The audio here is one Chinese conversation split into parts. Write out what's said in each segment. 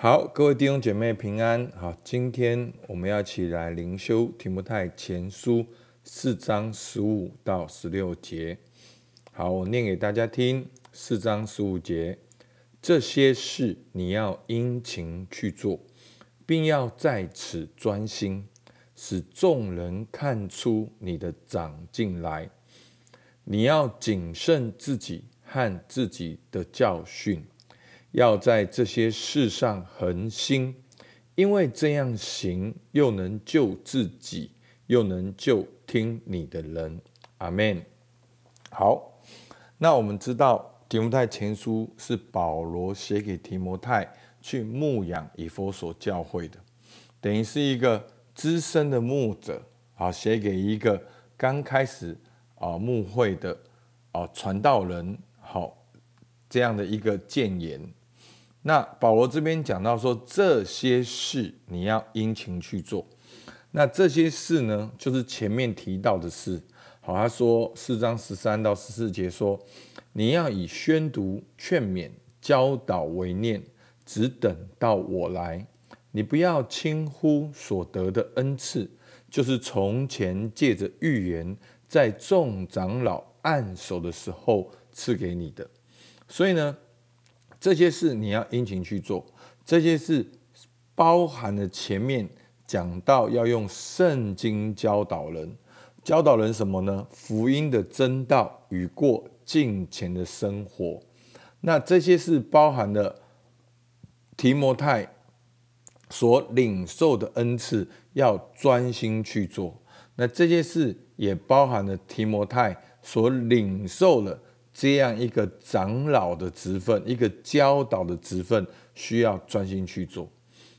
好，各位弟兄姐妹平安。好，今天我们要起来灵修提摩太前书四章十五到十六节。好，我念给大家听。四章十五节，这些事你要殷勤去做，并要在此专心，使众人看出你的长进来。你要谨慎自己和自己的教训。要在这些事上恒心，因为这样行，又能救自己，又能救听你的人。阿门。好，那我们知道提摩太前书是保罗写给提摩太去牧养以佛所教会的，等于是一个资深的牧者啊，写给一个刚开始啊牧会的啊传道人，好这样的一个谏言。那保罗这边讲到说，这些事你要殷勤去做。那这些事呢，就是前面提到的事。好，他说四章十三到十四节说，你要以宣读、劝勉、教导为念，只等到我来。你不要轻忽所得的恩赐，就是从前借着预言，在众长老按手的时候赐给你的。所以呢。这些事你要殷勤去做，这些事包含了前面讲到要用圣经教导人，教导人什么呢？福音的真道与过敬虔的生活。那这些是包含了提摩太所领受的恩赐，要专心去做。那这些事也包含了提摩太所领受了。这样一个长老的职分，一个教导的职分，需要专心去做。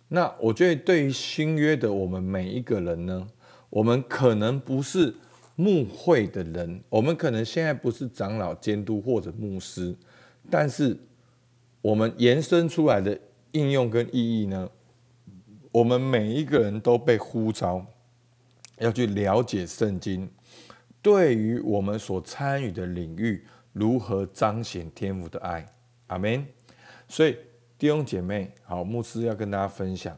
那我觉得，对于新约的我们每一个人呢，我们可能不是牧会的人，我们可能现在不是长老监督或者牧师，但是我们延伸出来的应用跟意义呢，我们每一个人都被呼召要去了解圣经，对于我们所参与的领域。如何彰显天父的爱？阿门。所以弟兄姐妹，好，牧师要跟大家分享，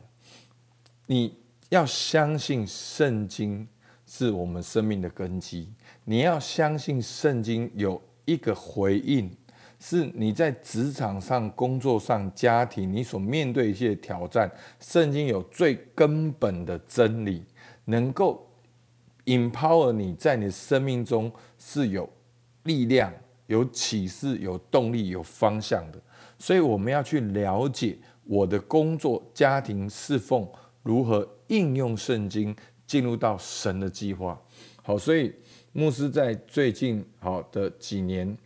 你要相信圣经是我们生命的根基。你要相信圣经有一个回应，是你在职场上、工作上、家庭，你所面对一些挑战，圣经有最根本的真理，能够 empower 你在你生命中是有力量。有启示、有动力、有方向的，所以我们要去了解我的工作、家庭侍奉如何应用圣经，进入到神的计划。好，所以牧师在最近好的几年，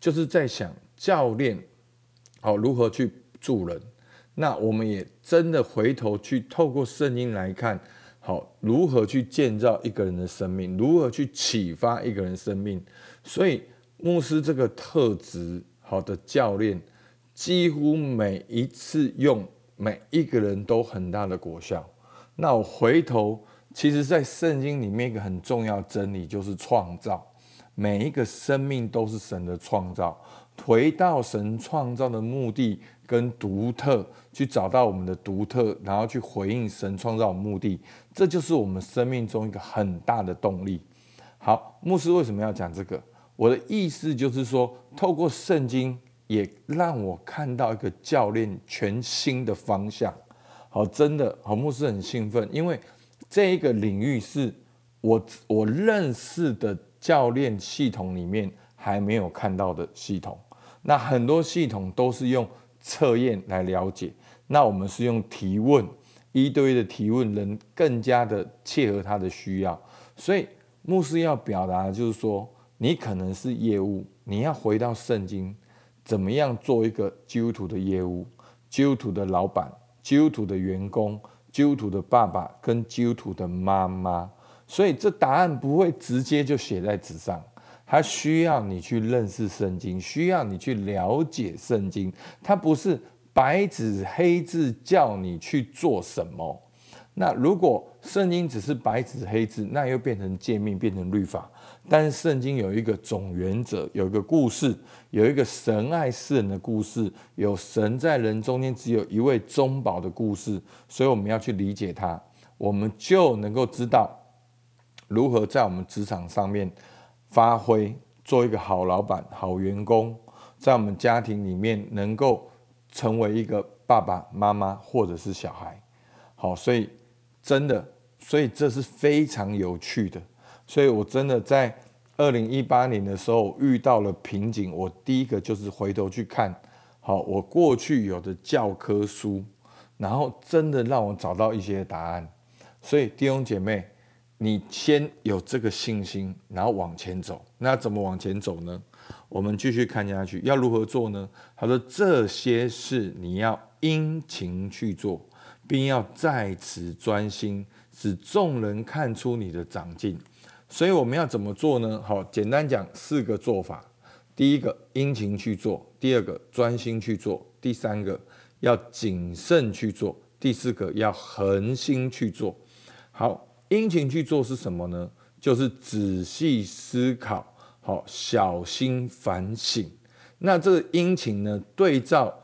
就是在想教练好如何去助人。那我们也真的回头去透过圣经来看，好如何去建造一个人的生命，如何去启发一个人生命。所以。牧师这个特质好的教练，几乎每一次用每一个人都很大的果效。那我回头，其实在圣经里面一个很重要真理就是创造，每一个生命都是神的创造。回到神创造的目的跟独特，去找到我们的独特，然后去回应神创造的目的，这就是我们生命中一个很大的动力。好，牧师为什么要讲这个？我的意思就是说，透过圣经，也让我看到一个教练全新的方向。好，真的，好牧师很兴奋，因为这一个领域是我我认识的教练系统里面还没有看到的系统。那很多系统都是用测验来了解，那我们是用提问，一对一的提问，能更加的切合他的需要。所以牧师要表达的就是说。你可能是业务，你要回到圣经，怎么样做一个基督徒的业务？基督徒的老板、基督徒的员工、基督徒的爸爸跟基督徒的妈妈。所以这答案不会直接就写在纸上，它需要你去认识圣经，需要你去了解圣经。它不是白纸黑字叫你去做什么，那如果圣经只是白纸黑字，那又变成诫命，变成律法。但是圣经有一个总原则，有一个故事，有一个神爱世人的故事，有神在人中间只有一位中保的故事。所以我们要去理解它，我们就能够知道如何在我们职场上面发挥，做一个好老板、好员工，在我们家庭里面能够成为一个爸爸妈妈或者是小孩。好，所以。真的，所以这是非常有趣的。所以我真的在二零一八年的时候遇到了瓶颈，我第一个就是回头去看，好，我过去有的教科书，然后真的让我找到一些答案。所以弟兄姐妹，你先有这个信心，然后往前走。那怎么往前走呢？我们继续看下去，要如何做呢？他说这些事你要殷勤去做。并要在此专心，使众人看出你的长进。所以我们要怎么做呢？好，简单讲四个做法：第一个，殷勤去做；第二个，专心去做；第三个，要谨慎去做；第四个，要恒心去做。好，殷勤去做是什么呢？就是仔细思考，好，小心反省。那这个殷勤呢，对照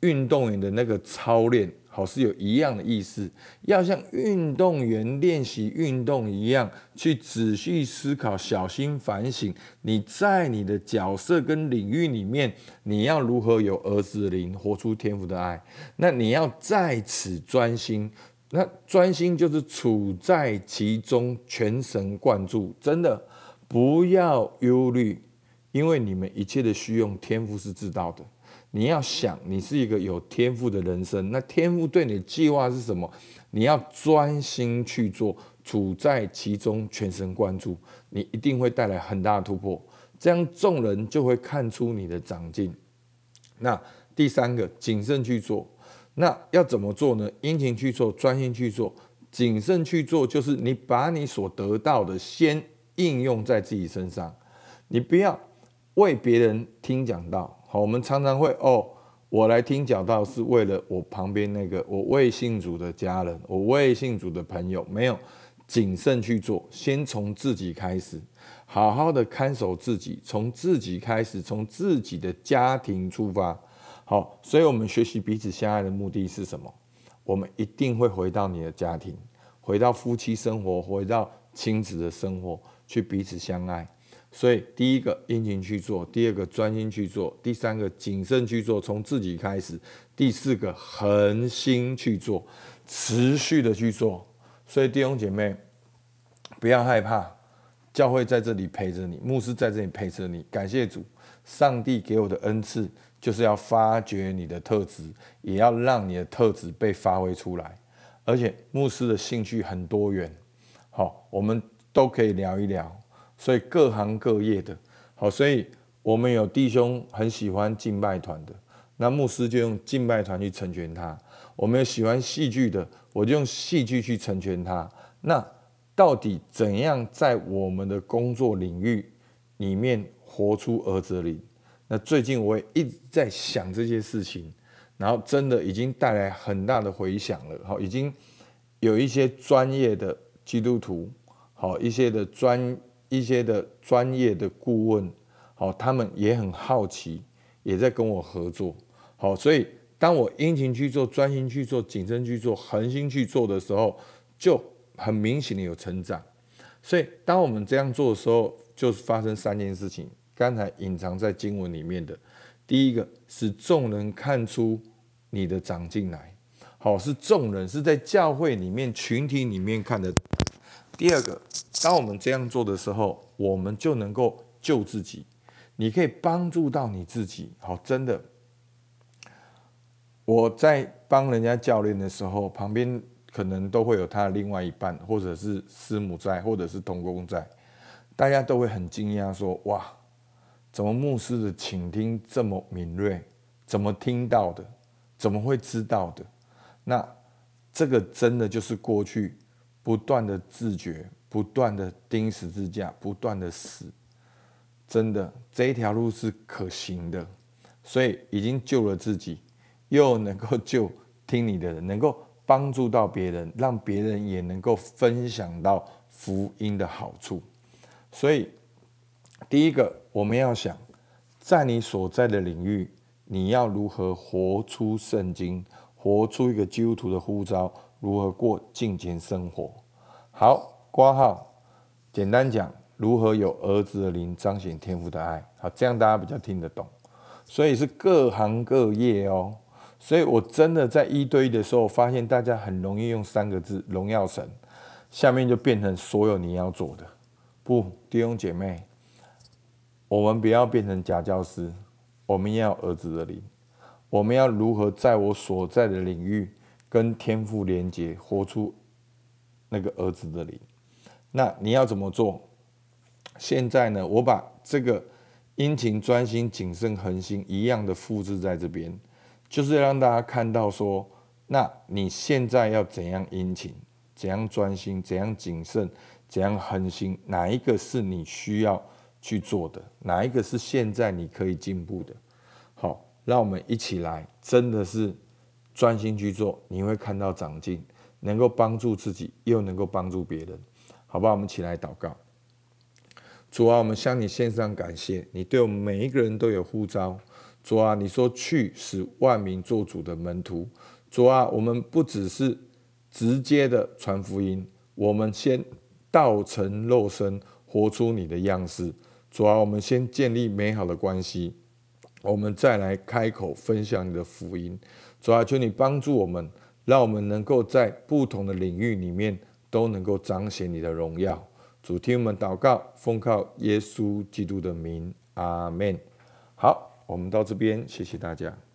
运动员的那个操练。好是有一样的意思，要像运动员练习运动一样，去仔细思考、小心反省。你在你的角色跟领域里面，你要如何有儿子灵，活出天赋的爱？那你要在此专心。那专心就是处在其中，全神贯注。真的不要忧虑，因为你们一切的需用，天赋是知道的。你要想，你是一个有天赋的人生，那天赋对你的计划是什么？你要专心去做，处在其中，全神贯注，你一定会带来很大的突破。这样众人就会看出你的长进。那第三个，谨慎去做。那要怎么做呢？殷勤去做，专心去做，谨慎去做，就是你把你所得到的先应用在自己身上，你不要为别人听讲道。我们常常会哦，我来听讲道是为了我旁边那个我未信主的家人，我未信主的朋友，没有谨慎去做，先从自己开始，好好的看守自己，从自己开始，从自己的家庭出发。好，所以我们学习彼此相爱的目的是什么？我们一定会回到你的家庭，回到夫妻生活，回到亲子的生活，去彼此相爱。所以，第一个殷勤去做，第二个专心去做，第三个谨慎去做，从自己开始，第四个恒心去做，持续的去做。所以，弟兄姐妹，不要害怕，教会在这里陪着你，牧师在这里陪着你。感谢主，上帝给我的恩赐就是要发掘你的特质，也要让你的特质被发挥出来。而且，牧师的兴趣很多元，好，我们都可以聊一聊。所以各行各业的，好，所以我们有弟兄很喜欢敬拜团的，那牧师就用敬拜团去成全他；我们有喜欢戏剧的，我就用戏剧去成全他。那到底怎样在我们的工作领域里面活出儿子灵？那最近我也一直在想这些事情，然后真的已经带来很大的回响了。好，已经有一些专业的基督徒，好一些的专。一些的专业的顾问，好，他们也很好奇，也在跟我合作，好，所以当我殷勤去做、专心去做、谨慎去做、恒心去做的时候，就很明显的有成长。所以当我们这样做的时候，就是发生三件事情。刚才隐藏在经文里面的，第一个是众人看出你的长进来，好，是众人是在教会里面、群体里面看的。第二个。当我们这样做的时候，我们就能够救自己。你可以帮助到你自己。好，真的，我在帮人家教练的时候，旁边可能都会有他的另外一半，或者是师母在，或者是同工在，大家都会很惊讶说：“哇，怎么牧师的倾听这么敏锐？怎么听到的？怎么会知道的？”那这个真的就是过去不断的自觉。不断的钉十字架，不断的死，真的这一条路是可行的，所以已经救了自己，又能够救听你的人，能够帮助到别人，让别人也能够分享到福音的好处。所以，第一个我们要想，在你所在的领域，你要如何活出圣经，活出一个基督徒的呼召，如何过敬虔生活。好，挂号，简单讲，如何有儿子的灵彰显天父的爱。好，这样大家比较听得懂。所以是各行各业哦。所以我真的在一对一的时候，发现大家很容易用三个字“荣耀神”，下面就变成所有你要做的。不，弟兄姐妹，我们不要变成假教师，我们要儿子的灵。我们要如何在我所在的领域跟天赋连接，活出那个儿子的灵？那你要怎么做？现在呢，我把这个殷勤、专心、谨慎、恒心一样的复制在这边。就是要让大家看到说，那你现在要怎样殷勤，怎样专心，怎样谨慎，怎样恒心，哪一个是你需要去做的？哪一个是现在你可以进步的？好，让我们一起来，真的是专心去做，你会看到长进，能够帮助自己，又能够帮助别人，好不好？我们起来祷告。主啊，我们向你献上感谢，你对我们每一个人都有呼召。主啊，你说去使万民做主的门徒。主啊，我们不只是直接的传福音，我们先道成肉身，活出你的样式。主啊，我们先建立美好的关系，我们再来开口分享你的福音。主啊，求你帮助我们，让我们能够在不同的领域里面都能够彰显你的荣耀。主听我们祷告，奉靠耶稣基督的名，阿门。好。我们到这边，谢谢大家。